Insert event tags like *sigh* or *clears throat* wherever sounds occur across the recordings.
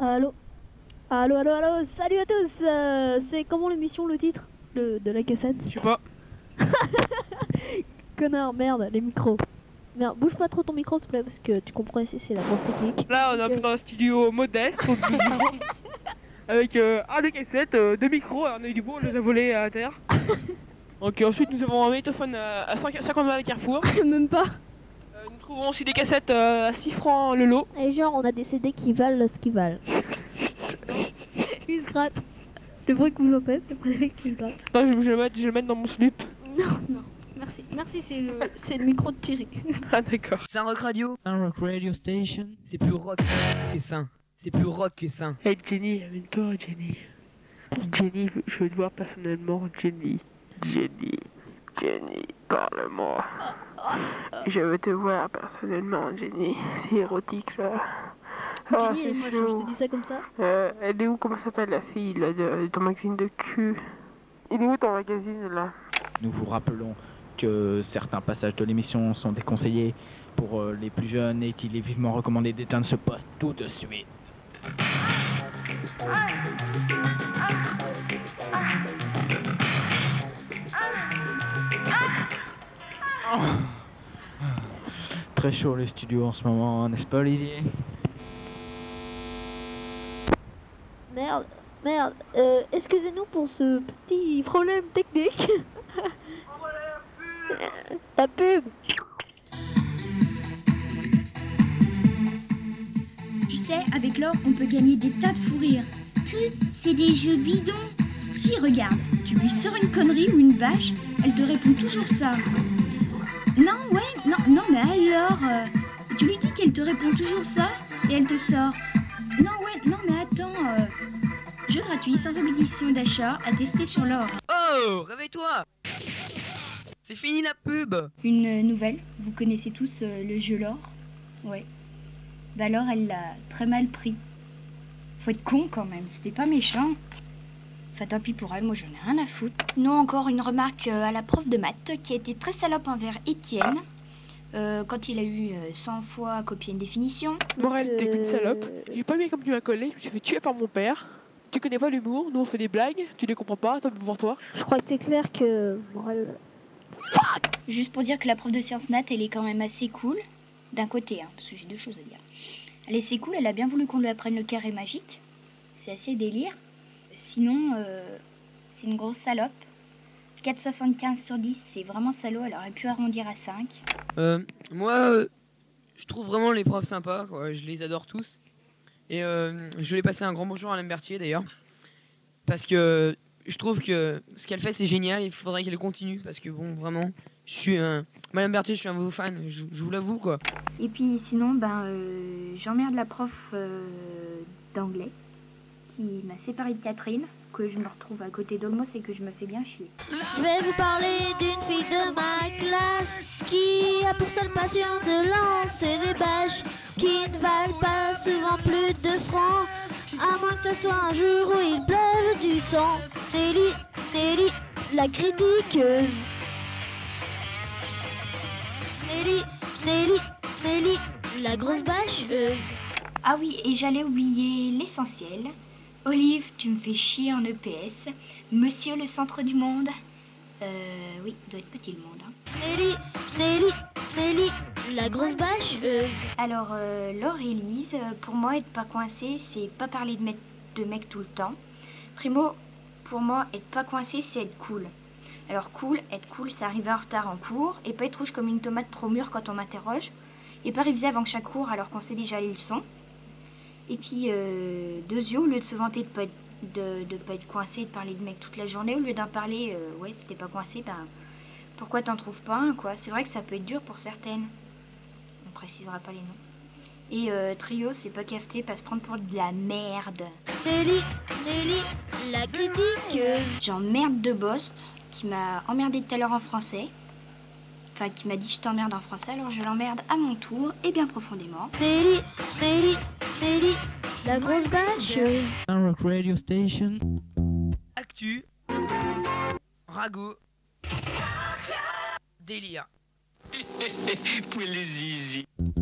Allô Allô, allô, allô, salut à tous euh, C'est comment l'émission, le titre de, de la cassette? Je sais pas. *laughs* Connard, merde, les micros. Merde, bouge pas trop ton micro s'il te plaît parce que tu comprends ici c'est la grosse technique. Là, on est un peu dans un studio modeste. *laughs* avec euh, un des cassettes, euh, deux micros, on a eu du beau, on les a volés à terre. *laughs* Donc euh, ensuite nous avons un magnétophone à, à 5 50 balles à Carrefour. Même pas Euh, trouvons aussi des cassettes euh, à 6 francs le lot. Et genre on a des CD qui valent ce qu'ils valent. *laughs* Ils se grattent. Le bruit que vous en faites, le bruit qu'ils se grattent. Attends, je, je vais le mettre, je vais le mettre dans mon slip. Non, non, merci. Merci, c'est le, c'est le micro de Thierry. *laughs* Ah d'accord. C'est un rock radio. Un rock radio station. C'est plus rock que sain. C'est plus rock que sain. Hey Jenny, amène-toi Jenny. Jenny, je veux te voir personnellement, Jenny. Jenny, Jenny, parle-moi. Je veux te voir personnellement, Jenny. C'est érotique là. Ah, Jenny, elle est c'est moche, hein, je te dis ça comme ça. Euh, elle est où Comment s'appelle la fille là, de, de ton magazine de cul Il est où ton magazine là Nous vous rappelons que certains passages de l'émission sont déconseillés pour euh, les plus jeunes et qu'il est vivement recommandé d'éteindre ce poste tout de suite. Oh. Très chaud les studios en ce moment, n'est-ce pas Olivier? Merde, merde. Euh, excusez-nous pour ce petit problème technique. *laughs* La pub Tu sais, avec l'or, on peut gagner des tas de fous rires. C'est des jeux bidons. Si, regarde, tu lui sors une connerie ou une bâche, elle te répond toujours ça. Non, ouais, non, non, mais alors, euh, tu lui dis qu'elle te répond toujours ça et elle te sort. Non, ouais, non, mais attends, euh, jeu gratuit sans obligation d'achat à tester sur l'or. Oh, réveille-toi C'est fini la pub Une nouvelle, vous connaissez tous euh, le jeu l'or Ouais. Bah alors, elle l'a très mal pris. Faut être con quand même, c'était pas méchant. Enfin, tant pis pour elle, moi j'en ai rien à foutre. Non, encore une remarque euh, à la prof de maths qui a été très salope envers Étienne. euh, quand il a eu euh, 100 fois copié une définition. Morel, t'es qu'une Euh, salope. J'ai pas aimé comme tu m'as collé, je me suis fait tuer par mon père. Tu connais pas l'humour, nous on fait des blagues, tu les comprends pas, tant pis pour toi. Je crois que c'est clair que. Morel- Juste pour dire que la prof de sciences nat, elle est quand même assez cool. D'un côté, hein, parce que j'ai deux choses à dire. Elle est assez cool, elle a bien voulu qu'on lui apprenne le carré magique. C'est assez délire. Sinon, euh, c'est une grosse salope. 4,75 sur 10, c'est vraiment salaud, elle aurait pu arrondir à 5. Euh, moi, euh, je trouve vraiment les profs sympas, quoi. je les adore tous. Et euh, je voulais passer un grand bonjour à Madame Berthier d'ailleurs. Parce que je trouve que ce qu'elle fait c'est génial, il faudrait qu'elle continue. Parce que bon, vraiment, je suis un. Madame Berthier, je suis un de vos fans, je, je vous l'avoue quoi. Et puis sinon, ben, euh, j'emmerde la prof euh, d'anglais qui m'a séparée de Catherine, que je me retrouve à côté d'Olmos et que je me fais bien chier. Je vais vous parler d'une fille de ma classe qui a pour seule passion de lancer des bâches qui ne valent pas souvent plus de francs, à moins que ce soit un jour où il pleuve du sang. Nelly, Nelly, la critiqueuse. Nelly, Nelly, Nelly, la grosse bâcheuse. Ah oui, et j'allais oublier l'essentiel. Olive, tu me fais chier en EPS. Monsieur le centre du monde. Euh, oui, doit être petit le monde. hein. La grosse bâcheuse. Alors, euh, Laure et Lise, pour moi, être pas coincé, c'est pas parler de, mec- de mec tout le temps. Primo, pour moi, être pas coincé, c'est être cool. Alors, cool, être cool, c'est arriver en retard en cours et pas être rouge comme une tomate trop mûre quand on m'interroge. Et pas réviser avant chaque cours alors qu'on sait déjà les leçons. Et puis, euh, deux yeux, au lieu de se vanter de pas être, de, de pas être coincé, de parler de mec toute la journée, au lieu d'en parler, euh, ouais, si t'es pas coincé, ben, pourquoi t'en trouves pas un, quoi? C'est vrai que ça peut être dur pour certaines. On précisera pas les noms. Et euh, trio, c'est pas cafeté, pas se prendre pour de la merde. Nelly, la critiqueuse. J'emmerde de Bost, qui m'a emmerdé tout à l'heure en français. Enfin, qui m'a dit je t'emmerde en français, alors je l'emmerde à mon tour et bien profondément. Nelly, Nelly, Nelly, la grosse bâcheuse. Un rock radio station. Actu, ragot, délire. *laughs*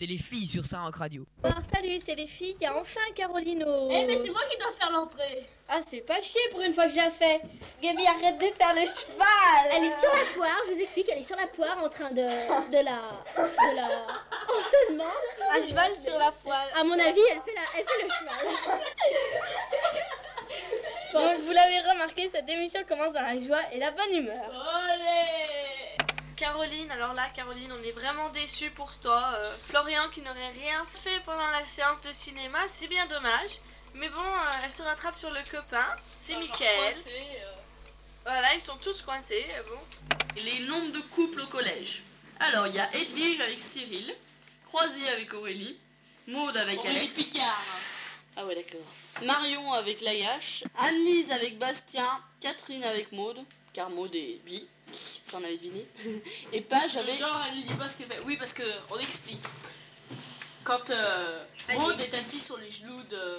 c'est les filles sur ça en radio. Alors, salut, c'est les filles. Il y a enfin Carolino. Eh, mais c'est moi qui dois faire l'entrée. Ah, fais pas chier pour une fois que je la fais. Gaby, arrête de faire le cheval. Elle est sur la poire, je vous explique, elle est sur la poire en train de, de la. de la. On se demande. Un cheval sur la poêle. À mon avis, elle fait, la, elle fait le cheval. Donc, vous l'avez remarqué, cette émission commence dans la joie et la bonne humeur. Allez Caroline, alors là, Caroline, on est vraiment déçus pour toi. Euh, Florian qui n'aurait rien fait pendant la séance de cinéma, c'est bien dommage. Mais bon, euh, elle se rattrape sur le copain, c'est Mickaël. Voilà, ils sont tous coincés, euh, bon. Les nombres de couples au collège. Alors, il y a Edwige avec Cyril, Croisy avec Aurélie, Maude avec Aurélie Alex. Picard. Ah ouais, d'accord. Marion avec Lagache, Anne-Lise avec Bastien, Catherine avec Maude, car Maude est bi, ça on avait deviné. *laughs* Et Page avec... Genre, elle dit pas ce qu'elle fait. Oui, parce que on explique. Quand euh, est assise sur les genoux de,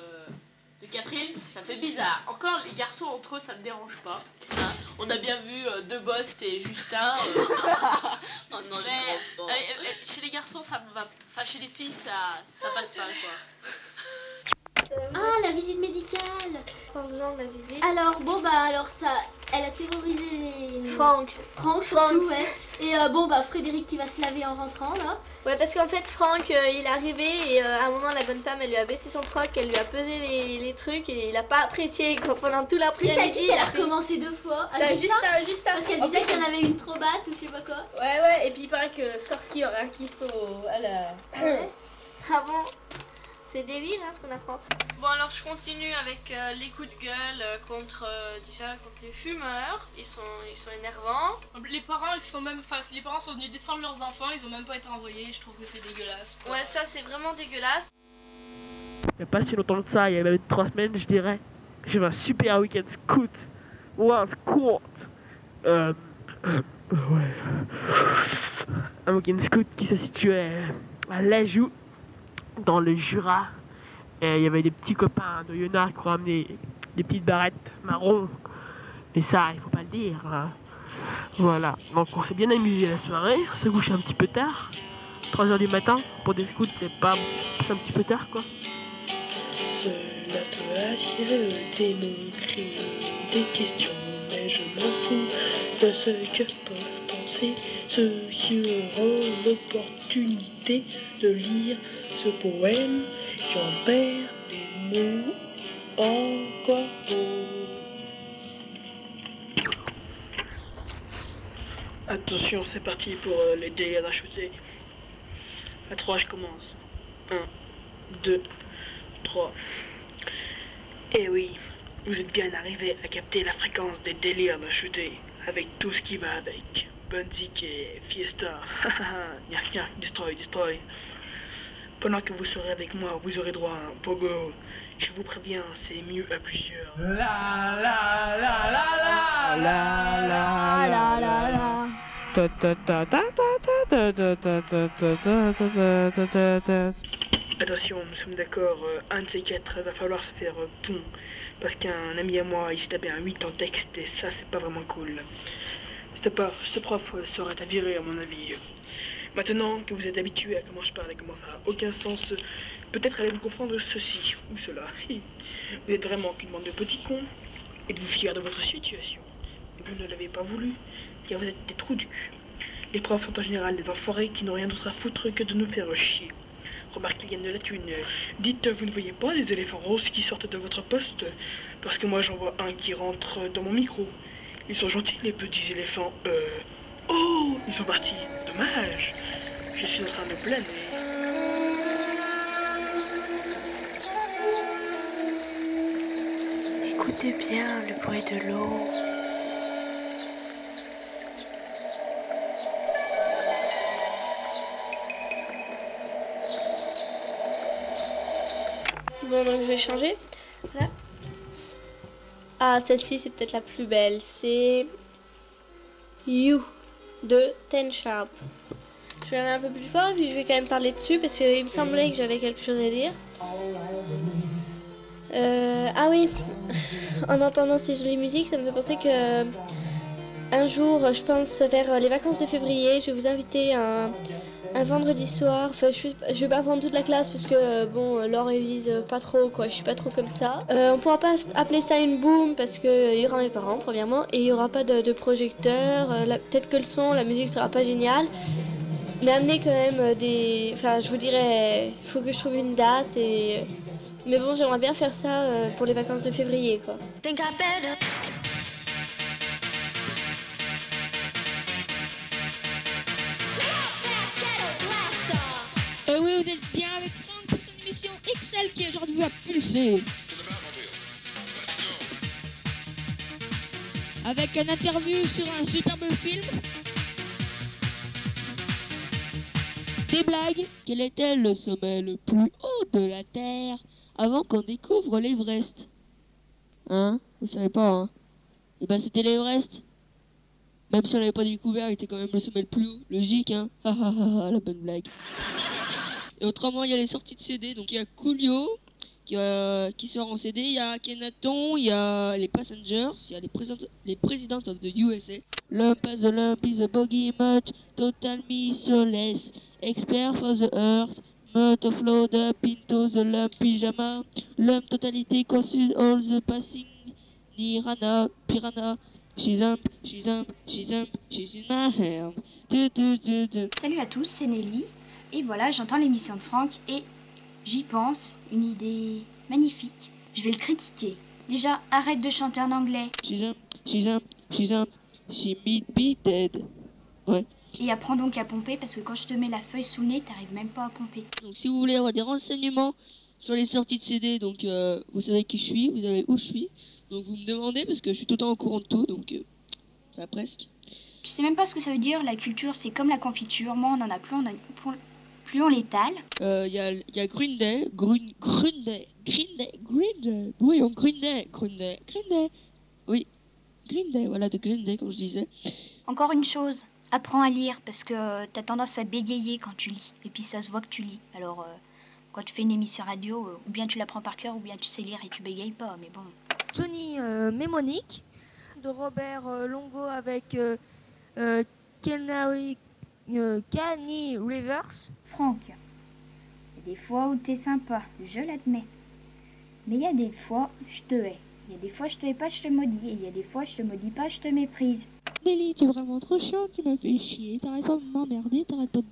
de Catherine, ça fait bizarre. Encore, les garçons entre eux, ça ne dérange pas. Hein. On a bien vu euh, De Bost et Justin. euh, *laughs* oh non, Mais, les- euh, euh, chez les garçons, ça me va. Enfin, chez les filles, ça, ça passe pas, quoi. Ah, la visite médicale. Parlons de la visite. Alors, bon, bah, alors ça. Elle a terrorisé les. Franck. Franck, surtout, ouais. Et euh, bon, bah, Frédéric qui va se laver en rentrant, là. Ouais, parce qu'en fait, Franck, euh, il est arrivé et euh, à un moment, la bonne femme, elle lui a baissé son froc, elle lui a pesé les, les trucs et il a pas apprécié quoi, pendant tout Puis ça l'après-midi. dit il qu'elle a recommencé deux fois. Ça, Ah, juste, juste un- Parce qu'elle en disait plus, qu'il y en avait une trop basse ou je sais pas quoi. Ouais, ouais, et puis il paraît que Skorsky aurait un kyste au- à la. *clears throat* Ah bon C'est délire hein, ce qu'on apprend. Bon, alors je continue avec euh, les coups de gueule euh, contre, euh, déjà, contre les fumeurs. Ils sont, ils sont énervants. Les parents, ils sont même, enfin, les parents sont venus défendre leurs enfants, ils ont même pas été envoyés. Je trouve que c'est dégueulasse. quoi. Ouais, ça, c'est vraiment dégueulasse. Il n'y a pas si longtemps que ça, il y a même trois semaines, je dirais. J'ai fait un super week-end scout. Ouais, un scout. Euh, ouais. Un week-end scout qui se situait à Lajou, dans le Jura. Et il y avait des petits copains de Yonard qui ont ramené des petites barrettes marron. Et ça, il faut pas le dire. hein. Voilà. Donc on s'est bien amusé la soirée. On s'est couché un petit peu tard. 3h du matin. Pour des scouts, c'est pas. C'est un petit peu tard quoi. Mais je m'en fous de ce que peuvent penser ceux qui auront l'opportunité de lire ce poème. J'en perds les mots encore. Attention, c'est parti pour euh, les dégâts d'acheter. À 3, je commence. 1, 2, 3. Eh oui, vous êtes bien arrivé à capter la fréquence des délires d'acheter, avec tout ce qui va avec. Bunzik et Fiesta. Gnac gnac, destroy, destroy. Pendant que vous serez avec moi, vous aurez droit à un pogo. Je vous préviens, c'est mieux à plusieurs. Ah ta ta ta ta ta ta ta ta ta ta. Attention, nous sommes d'accord, euh, un de ces quatre va falloir se faire euh, pont. Parce qu'un ami à moi, il s'est tapé un 8 en texte et ça, c'est pas vraiment cool. Pas, cette prof serait à virer, à mon avis. Maintenant que vous êtes habitué à comment je parle et comment ça n'a aucun sens, peut-être allez-vous comprendre ceci ou cela. *laughs* Vous êtes vraiment qu'une bande de petits cons et de vous fier de votre situation? Vous ne l'avez pas voulu, car vous êtes des trous du. Les profs sont en général des enfoirés qui n'ont rien d'autre à foutre que de nous faire chier. Remarquez, il y a de la thune. Dites, vous ne voyez pas les éléphants roses qui sortent de votre poste Parce que moi, j'en vois un qui rentre dans mon micro. Ils sont gentils, les petits éléphants. Euh... Oh, ils sont partis. Dommage. Je suis en train de planer. Écoutez bien le bruit de l'eau. Bon, donc je vais changer. Ah, celle-ci, c'est peut-être la plus belle. C'est You de Ten Sharp. Je la mettre un peu plus fort puis je vais quand même parler dessus parce qu'il me semblait que j'avais quelque chose à dire. Euh, ah oui, *laughs* en entendant ces jolies musiques, ça me fait penser que un jour, je pense vers les vacances de février, je vais vous inviter à un, un vendredi soir. Enfin, je, je vais pas prendre toute la classe parce que euh, bon, euh, Laure et Lise, euh, pas trop quoi. Je suis pas trop comme ça. Euh, on pourra pas appeler ça une boom parce que euh, il y aura mes parents premièrement et il y aura pas de, projecteur. Peut-être que le son, la musique sera pas géniale. Mais amener quand même des. Enfin, je vous dirais, il faut que je trouve une date et. Mais bon, j'aimerais bien faire ça pour les vacances de février quoi. Vous êtes bien avec Franck pour son émission XL qui aujourd'hui va pulser. Avec une interview sur un superbe film. Des blagues. Quel était le sommet le plus haut de la Terre avant qu'on découvre l'Everest Hein? Vous savez pas, hein? Eh ben c'était l'Everest. Même si on l'avait pas découvert, il était quand même le sommet le plus haut. Logique, hein? Ah ah ah, la bonne blague. Et autrement, il y a les sorties de CD. Donc il y a Coolio qui, euh, sort en CD. Il y a Kenaton, il y a les Passengers, il y a les, President- les Presidents of the USA. Lump as a lump is a boggy much, total missoless, expert for the earth. Mutt of load up the lump pyjama. Lump totality consume all the passing. Nirana, piranha. She's up, she's up, she's up, she's in my hand. Salut à tous, c'est Nelly. Et voilà, j'entends l'émission de Franck et j'y pense, une idée magnifique. Je vais le critiquer. Déjà, arrête de chanter en anglais She's up, she's up, she's up, she meet be dead. Ouais. et apprends donc à pomper parce que quand je te mets la feuille sous le nez, t'arrives même pas à pomper. Donc si vous voulez avoir des renseignements sur les sorties de CD, donc euh, vous savez qui je suis, vous savez où je suis. Donc vous me demandez parce que je suis tout le temps au courant de tout, donc euh, enfin, presque. Tu sais même pas ce que ça veut dire, la culture c'est comme la confiture. Moi on en a plus, on a plus- plus on l'étale. Euh, Il y, a, y a Green Day, Green, Green Day, Green Day, Green Day. Oui, on Green Day, Green Day, Green Day. Oui, Green Day, voilà, de Green Day comme je disais. Encore une chose, apprends à lire parce que euh, t'as tendance à bégayer quand tu lis. Et puis ça se voit que tu lis. Alors euh, quand tu fais une émission radio, euh, ou bien tu l'apprends par cœur, ou bien tu sais lire et tu bégayes pas. Mais bon. Johnny euh, Mémonique, de Robert euh, Longo avec euh, euh, euh, Canny Rivers. Franck, il y a des fois où t'es sympa, je l'admets. Mais il y a des fois, je te hais. Il y a des fois, je te hais pas, je te maudis. Et il y a des fois, je te maudis pas, je te méprise. Nelly, tu es vraiment trop chiant, tu m'as fait chier. T'arrêtes pas de m'emmerder, t'arrêtes pas de...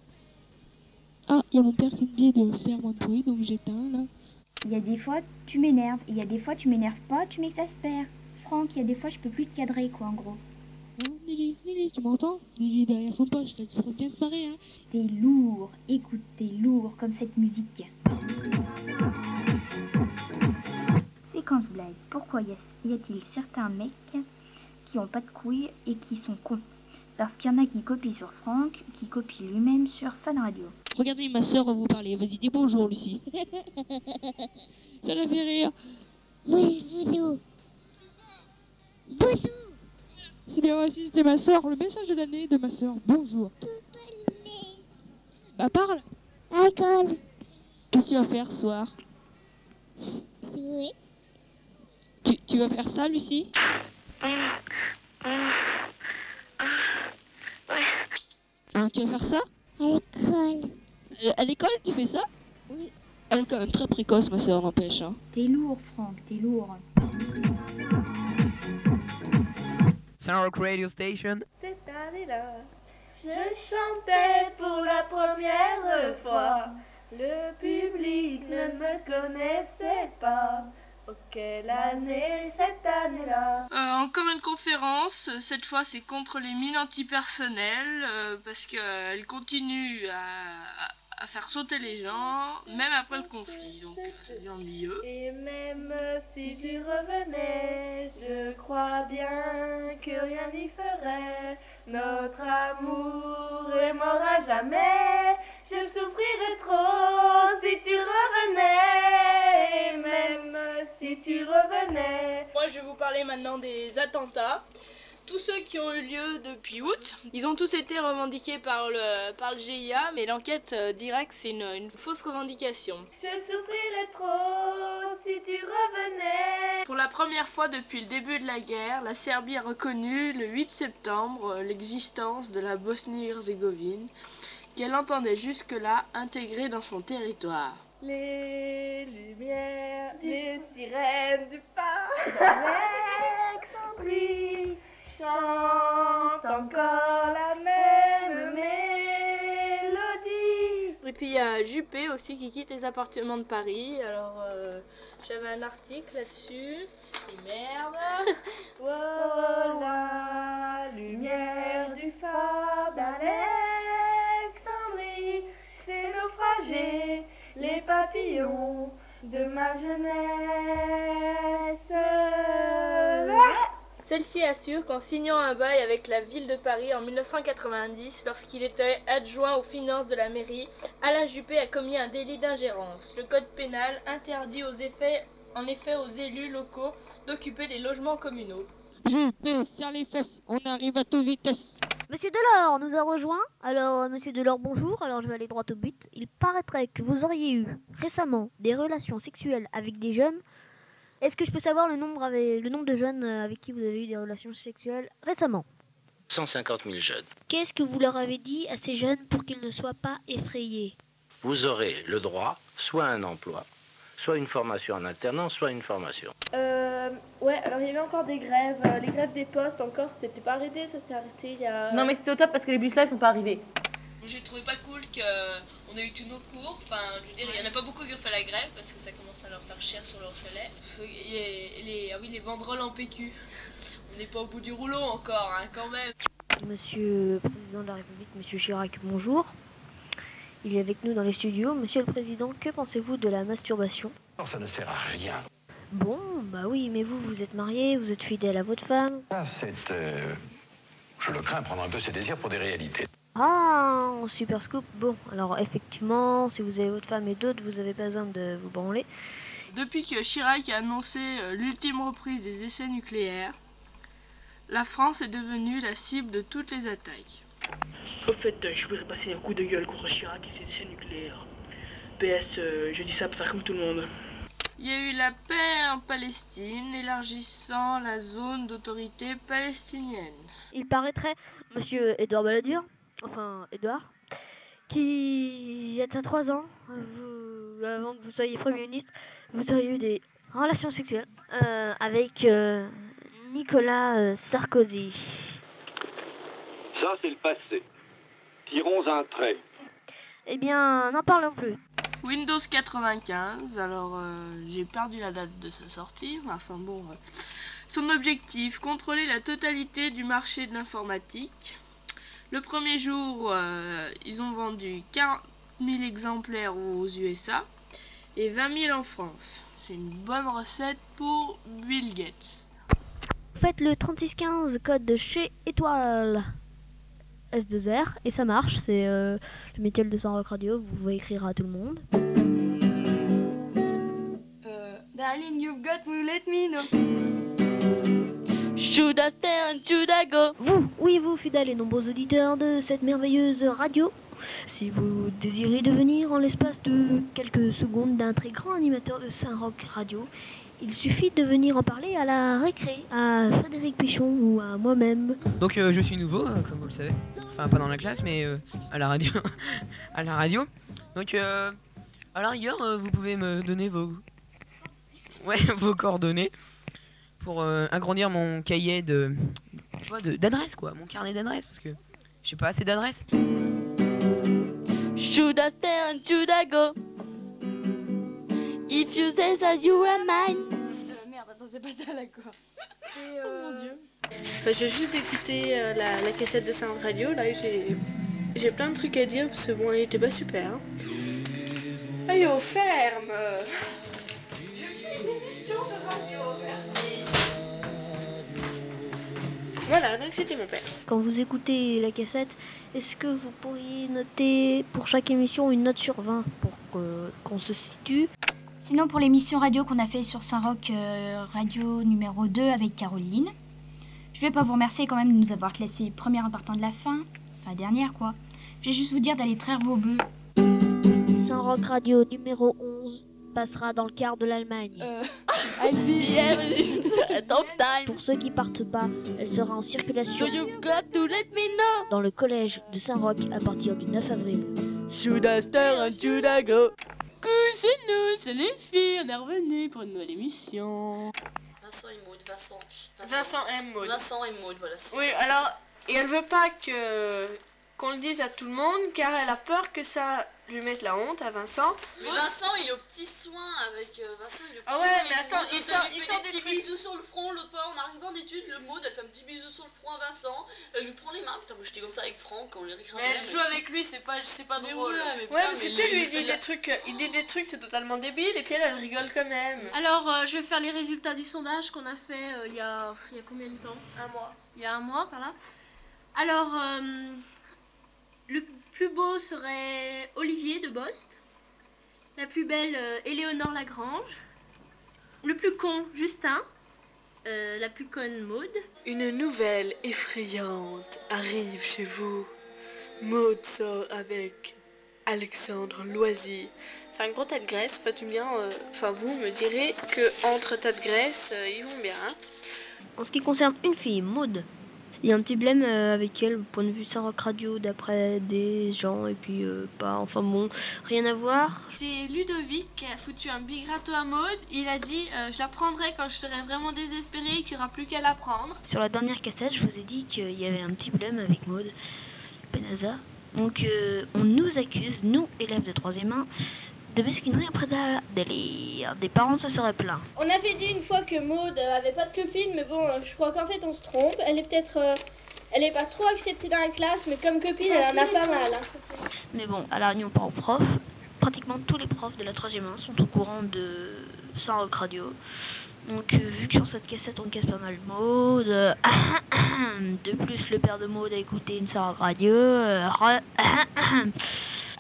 Ah, il y a mon père qui me dit de faire moins de bruit, donc j'éteins là. Il y a des fois, tu m'énerves. Il y a des fois, tu m'énerves pas, tu m'exaspères. Franck, il y a des fois, je peux plus te cadrer, quoi, en gros. Hein, Nelly, Nelly, tu m'entends? Nelly, derrière son poste, là, tu serais bien hein. T'es lourd. Écoute, t'es lourd comme cette musique. Séquence blague. Pourquoi y a-t-il certains mecs qui ont pas de couilles et qui sont cons? Parce qu'il y en a qui copient sur Franck, qui copient lui-même sur Fun Radio. Regardez, ma soeur va vous parler. Vas-y, dis bonjour, Lucie. *laughs* Ça la fait rire. Oui, bonjour. Bonjour. C'est bien aussi, c'était ma soeur. Le message de l'année de ma soeur. Bonjour. Bah, parle. Alcool. Qu'est-ce que tu vas faire ce soir? Oui. tu, tu vas faire ça, Lucie? Hein, tu vas faire ça? Alcool. Euh, À l'école, tu fais ça? Oui. Elle est quand même très précoce, ma soeur, n'empêche. Hein. T'es lourd, Franck, t'es lourd. Sound Radio Station. Cette année-là, je chantais pour la première fois. Le public ne me connaissait pas. Oh, quelle année cette année-là Euh, encore une conférence, euh, cette fois c'est contre les mines antipersonnelles, euh, parce qu'elles continuent à, à- à faire sauter les gens, même après le conflit, donc euh, c'est ennuyeux. Et même si tu revenais, je crois bien que rien n'y ferait. Notre amour est mort à jamais. Je souffrirais trop si tu revenais. Et même si tu revenais. Moi je vais vous parler maintenant des attentats. Tous ceux qui ont eu lieu depuis août, ils ont tous été revendiqués par le, par le GIA, mais l'enquête euh, directe c'est une, une fausse revendication. Je souffrirais trop si tu revenais. Pour la première fois depuis le début de la guerre, la Serbie a reconnu le 8 septembre euh, l'existence de la Bosnie-Herzégovine, qu'elle entendait jusque-là intégré dans son territoire. Les lumières des sirènes du phare *laughs* d'Alexandrie chantent encore la même mélodie. Et puis il y a Juppé aussi qui quitte les appartements de Paris. Alors euh, j'avais un article là-dessus. Et merde. *laughs* Oh, la lumière du phare d'Alexandrie fait naufrager les papillons de ma jeunesse. Celle-ci assure qu'en signant un bail avec la ville de Paris en 1990, lorsqu'il était adjoint aux finances de la mairie, Alain Juppé a commis un délit d'ingérence. Le code pénal interdit aux effets, en effet aux élus locaux d'occuper les logements communaux. Juppé, serre les fesses, on arrive à toute vitesse. Monsieur Delors nous a rejoint. Alors, euh, monsieur Delors, bonjour. Alors, je vais aller droit au but. Il paraîtrait que vous auriez eu récemment des relations sexuelles avec des jeunes. Est-ce que je peux savoir le nombre, avec, le nombre de jeunes euh, avec qui vous avez eu des relations sexuelles récemment? 150 000 jeunes. Qu'est-ce que vous leur avez dit à ces jeunes pour qu'ils ne soient pas effrayés? Vous aurez le droit soit à un emploi, soit une formation en alternance, soit une formation. Euh, ouais, alors il y avait encore des grèves. Euh, les grèves des postes, encore, c'était pas arrêté, ça s'est arrêté il y a. Non mais c'était au top parce que les bus là ils sont pas arrivés. J'ai trouvé pas cool qu'on a eu tous nos cours. Enfin, je veux dire, il y en a pas beaucoup qui ont fait la grève parce que ça commence à leur faire cher sur leur salaire. Et les, ah oui, les banderoles en PQ. On n'est pas au bout du rouleau encore, hein, quand même. Monsieur le Président de la République, Monsieur Chirac, bonjour. Il est avec nous dans les studios. Monsieur le Président, que pensez-vous de la masturbation? Non, ça ne sert à rien. Bon, bah oui, mais vous, vous êtes marié, vous êtes fidèle à votre femme. Ah, c'est... euh, Je le crains prendre un peu ses désirs pour des réalités. Ah, super scoop. Bon, alors effectivement, si vous avez votre femme et d'autres, vous avez pas besoin de vous branler. Depuis que Chirac a annoncé euh, l'ultime reprise des essais nucléaires, la France est devenue la cible de toutes les attaques. Au fait, euh, je voudrais passer un coup de gueule contre Chirac et ses déchets nucléaires. PS, euh, je dis ça pour faire comme tout le monde. Il y a eu la paix en Palestine, élargissant la zone d'autorité palestinienne. Il paraîtrait, monsieur Edouard Balladur, enfin Edouard, qui, il y a de ça trois ans, vous- avant que vous soyez Premier ministre, vous avez eu des relations sexuelles euh, avec euh, Nicolas euh, Sarkozy. Ça, c'est le passé. Tirons un trait. Eh bien, n'en parlons plus. Windows 95, alors euh, j'ai perdu la date de sa sortie, mais enfin bon. euh, son objectif, contrôler la totalité du marché de l'informatique. Le premier jour, euh, ils ont vendu 40 000 exemplaires aux USA et 20 000 en France. C'est une bonne recette pour Bill Gates. Faites le 3615 code de chez Étoile S2R et ça marche. C'est euh, le métier de Saint Rock Radio. Vous pouvez écrire à tout le monde. Darling, you've got to let me know. And should I go Vous, oui, vous, fidèles et nombreux auditeurs de cette merveilleuse radio. Si vous désirez devenir en l'espace de quelques secondes d'un très grand animateur de Saint-Roch Radio, il suffit de venir en parler à la récré, à Frédéric Pichon ou à moi-même. Donc euh, je suis nouveau, euh, comme vous le savez. Enfin pas dans la classe, mais euh, à la radio. *laughs* à la radio. Donc euh, à la rigueur, euh, vous pouvez me donner vos, ouais, *laughs* vos coordonnées pour euh, agrandir mon cahier de, tu vois, de- d'adresses quoi, mon carnet d'adresses parce que j'ai pas assez d'adresses. Should I stay and should I go If you say that you are mine Euh, merde, attends, c'est pas ça d'accord. Oh mon dieu. Enfin, je vais juste écouter euh, la, la cassette de Sound Radio. Là, j'ai j'ai plein de trucs à dire parce que bon, elle était pas super. Hein. Aïe, au ferme Je fais une émission de radio, Voilà, donc c'était mon père. Quand vous écoutez la cassette, est-ce que vous pourriez noter pour chaque émission une note sur 20 pour qu'on se situe? Sinon, pour l'émission radio qu'on a fait sur Saint-Roch euh, Radio numéro 2 avec Caroline, je vais pas vous remercier quand même de nous avoir classé première en partant de la fin, enfin dernière quoi. Je vais juste vous dire d'aller traire vos bœufs. Saint-Roch Radio numéro 11, passera dans le quart de l'Allemagne. *laughs* Pour ceux qui partent pas, elle sera en circulation dans le collège de Saint-Roch à partir du 9 avril. Should I star and should I go? Coucou, c'est nous, c'est les filles, on est revenus pour une nouvelle émission. Vincent et Maud, Vincent. Vincent aime Maud. Vincent et Maud, voilà. Oui, alors, et elle veut pas que qu'on le dise à tout le monde car elle a peur que ça lui mette la honte à Vincent. Mais Vincent, il est au petit soin avec euh, Vincent. Il est au Ah petit ouais, soin mais attends, il sort- il des des petits trucs. bisous sur le front. L'autre fois, en arrivant d'études, le Maud, elle fait un petit bisou sur le front à Vincent. Elle lui prend les mains. Putain, moi j'étais comme ça avec Franck quand on les. Mais elle joue avec lui, c'est pas, c'est pas Mais drôle. ouais, mais ouais, mais tu sais, lui, il dit des trucs, il dit des trucs, c'est totalement débile, et puis elle, elle rigole quand même. Alors, euh, je vais faire les résultats du sondage qu'on a fait euh, il y, a, il y a combien de temps? Un mois. Il y a un mois, par là. Alors, euh, le plus beau serait Olivier de Bost. La plus belle, euh, Éléonore Lagrange. Le plus con, Justin. Euh, la plus conne, Maude. Une nouvelle effrayante arrive chez vous. Maud sort avec Alexandre Loisy. C'est un gros tas de graisse, enfin tu me diras, euh, enfin vous me direz que entre tas de graisse, euh, ils vont bien. hein. En ce qui concerne une fille, Maud, il y a un petit blême euh, avec elle, au point de vue Saint-Roch Radio, d'après des gens, et puis euh, pas, enfin bon, rien à voir. C'est Ludovic qui a foutu un big râteau à Maude. Il a dit euh, Je la prendrai quand je serai vraiment désespérée et qu'il n'y aura plus qu'à la prendre. Sur la dernière cassette, je vous ai dit qu'il y avait un petit blême avec Maud Penaza. Donc euh, on nous accuse, nous, élèves de 3e 1, de mesquinerie après d'un délire. Des parents se seraient plaints. On avait dit une fois que Maud euh, avait pas de copine, mais bon, euh, je crois qu'en fait on se trompe. Elle est peut-être. euh, elle est pas trop acceptée dans la classe, mais comme copine, elle en a pas mal. hein. Mais bon, à la réunion parents profs, pratiquement tous les profs de la 3e 1 sont au courant de Saint-Roch Radio. Donc, euh, vu que sur cette cassette on casse pas mal Maud, euh, de plus le père de Maud a écouté une Saint-Roch Radio. euh, ra-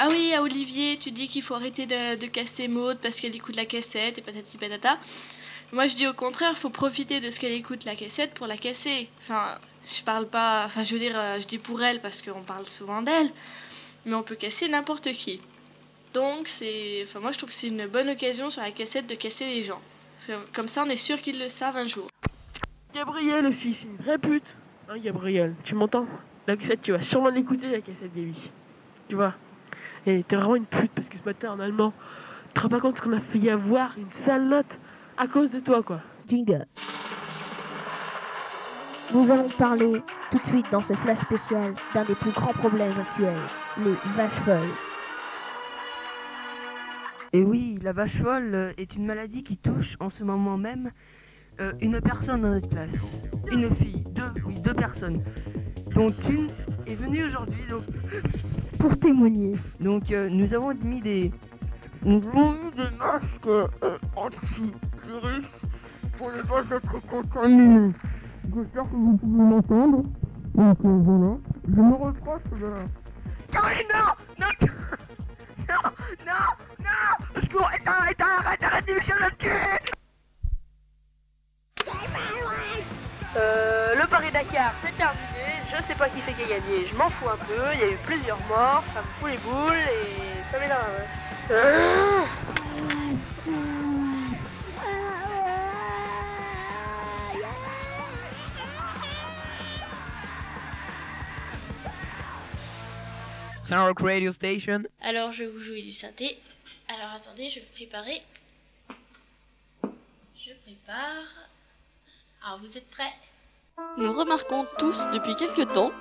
Ah oui, à Olivier, tu dis qu'il faut arrêter de, casser Maud parce qu'elle écoute la cassette et patati patata. Moi je dis au contraire, faut profiter de ce qu'elle écoute la cassette pour la casser. Enfin, je parle pas. Enfin, je veux dire, euh, je dis pour elle parce qu'on parle souvent d'elle, mais on peut casser n'importe qui. Donc, c'est. Enfin, moi je trouve que c'est une bonne occasion sur la cassette de casser les gens. Comme ça, on est sûr qu'ils le savent un jour. Gabriel aussi, c'est une vraie pute. Hein, Gabriel, tu m'entends? La cassette, tu vas sûrement l'écouter, la cassette Gaby. Tu vois? Et t'es vraiment une pute parce que ce matin en allemand, tu te rends pas compte qu'on a failli avoir une sale note à cause de toi, quoi. Jingle. Nous allons parler tout de suite dans ce flash spécial d'un des plus grands problèmes actuels, les vaches folles. Et oui, la vache folle est une maladie qui touche en ce moment même euh, une personne dans notre classe. Une fille, deux, oui, deux personnes. Dont une est venue aujourd'hui donc, pour témoigner. Donc euh, nous avons mis des. Nous avons mis des masques euh, anti-virus pour ne pas être contaminés. J'espère que vous pouvez m'entendre. Donc euh, voilà. Je me reproche de. Caroline, non Non Non Non Non Au secours Éteins Éteins Arrête Arrête d'émission là-dessus Euh, le Paris-Dakar, c'est terminé. Je sais pas qui c'est qui a gagné. Je m'en fous un peu. Il y a eu plusieurs morts. Ça me fout les boules et ça m'énerve. Radio Station. Alors, je vais vous jouer du synthé. Alors, attendez, je vais préparer. Je prépare. Alors, vous êtes prêts? Nous remarquons tous depuis quelque temps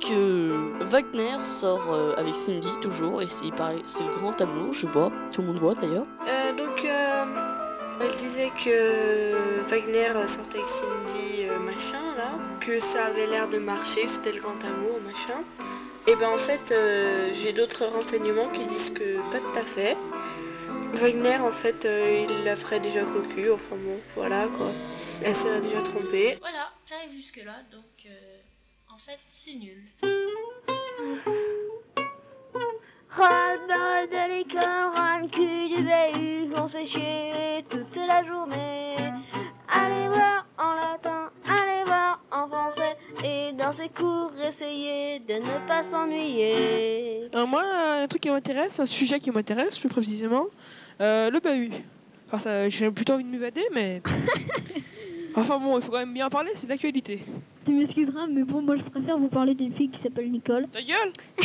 que Wagner sort euh, avec Cindy toujours et c'est le grand tableau, je vois, tout le monde voit d'ailleurs. Euh, donc, euh, elle disait que Wagner sortait avec Cindy, euh, machin, là, que ça avait l'air de marcher, que c'était le grand amour, machin. Et ben en fait, euh, j'ai d'autres renseignements qui disent que pas tout à fait. Wagner, en fait, euh, il la ferait déjà cocu, enfin bon, voilà quoi. Elle serait déjà trompée. Voilà, j'arrive jusque-là, donc euh, en fait, c'est nul. Ras-le-bol de l'école, ras le cul du BU, on se fait chier toute la journée. Allez voir en latin, allez voir en français, et dans ces cours, essayez de ne pas s'ennuyer. Alors moi, un truc qui m'intéresse, un sujet qui m'intéresse plus précisément, euh, le bahut. Enfin, ça, j'ai plutôt envie de m'évader, mais. *laughs* enfin bon, il faut quand même bien parler, c'est d'actualité. Tu m'excuseras, mais bon, moi je préfère vous parler d'une fille qui s'appelle Nicole. Ta gueule *laughs*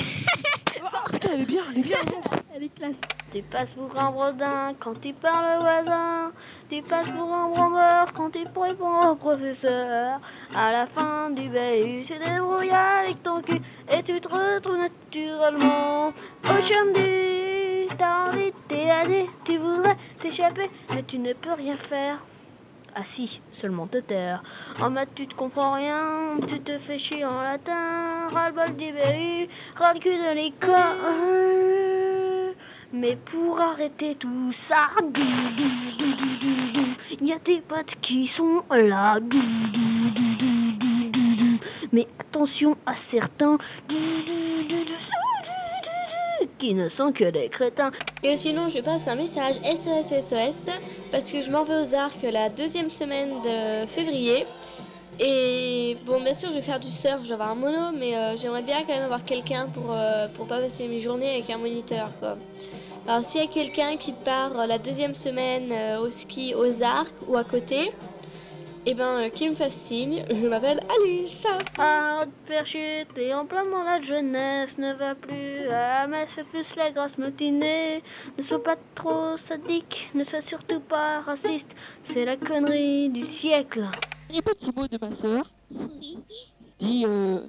Ah putain, elle est bien, elle est bien, montre Elle est classe. Tu passes pour un bredin quand tu parles au voisin. Tu passes pour un branleur quand tu réponds au professeur. À la fin du BU, tu débrouilles avec ton cul et tu te retrouves naturellement au chum du. T'as envie de t'évader, tu voudrais t'échapper, mais tu ne peux rien faire. Ah si, seulement te taire. En maths tu te comprends rien, tu te fais chier en latin, ras-le-bol du BU, ras le cul de l'école. Mais pour arrêter tout ça, il y a des potes qui sont là. Mais attention à certains qui ne sont que des crétins. Et sinon, je passe un message SOS SOS parce que je m'en vais aux arcs la deuxième semaine de février. Et bon, bien sûr, je vais faire du surf, je vais avoir un mono, mais euh, j'aimerais bien quand même avoir quelqu'un pour, euh, pour pas passer mes journées avec un moniteur. Alors, s'il y a quelqu'un qui part euh, la deuxième semaine au ski aux arcs ou à côté, et ben, euh, qui me fasse signe, je m'appelle Alice. Arrête de faire chier, t'es en plein dans la jeunesse, ne va plus à la messe, fais plus la grâce matinée. Ne sois pas trop sadique, ne sois surtout pas raciste, c'est la connerie du siècle. Un petit mot de ma soeur. Dis, euh,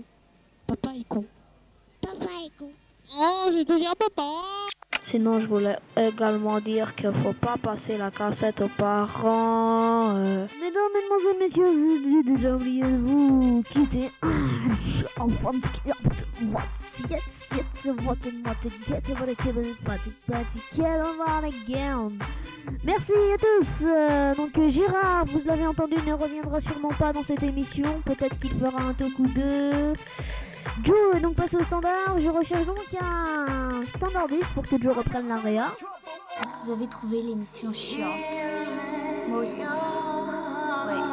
papa est con. Papa est con. Oh, je vais te dire papa. Sinon, je voulais également dire qu'il faut pas passer la cassette aux parents. euh. Mesdames, mesdemoiselles, messieurs, j'ai déjà oublié de vous quitter. En want what? Jetzt, jetzt, what what get what it party party get again. Merci à tous. Euh, donc euh, Girard, vous l'avez entendu, ne reviendra sûrement pas dans cette émission. Peut-être qu'il fera un Toku 2. Joe est donc passé au standard. Je recherche donc un standardiste pour que Joe reprenne l'area. Vous avez trouvé l'émission chiante. Moi aussi. Ouais,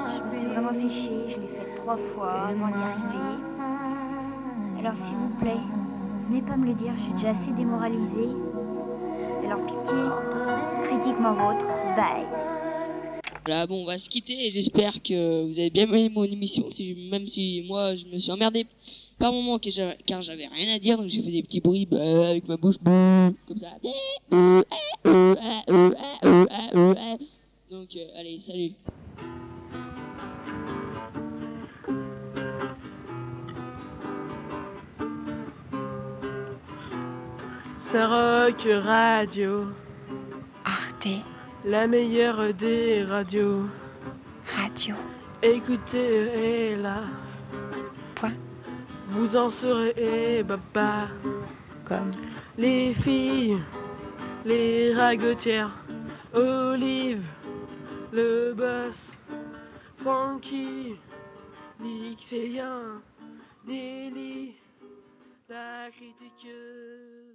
je me suis vraiment fait chier. Je l'ai fait trois fois avant d'y arriver. Alors s'il vous plaît, venez pas me le dire, je suis déjà assez démoralisée. Alors pitié, critique-moi votre. Bye. Voilà, bon, on va se quitter et j'espère que vous avez bien aimé mon émission, si, même si moi je me suis emmerdé par moment car j'avais- rien à dire, donc j'ai fait des petits bruits bah, avec ma bouche, bah, comme ça. Euh, ah, euh, ah, euh, ah, euh, ah, euh, ah. Donc, euh, allez, salut. C'est Rock Radio. Arte. La meilleure des radios. Radio. Écoutez, est là. Vous en serez baba. Comme. Les filles, les ragotières, Olive, le boss, Frankie, Nixélien, Nelly, la critique.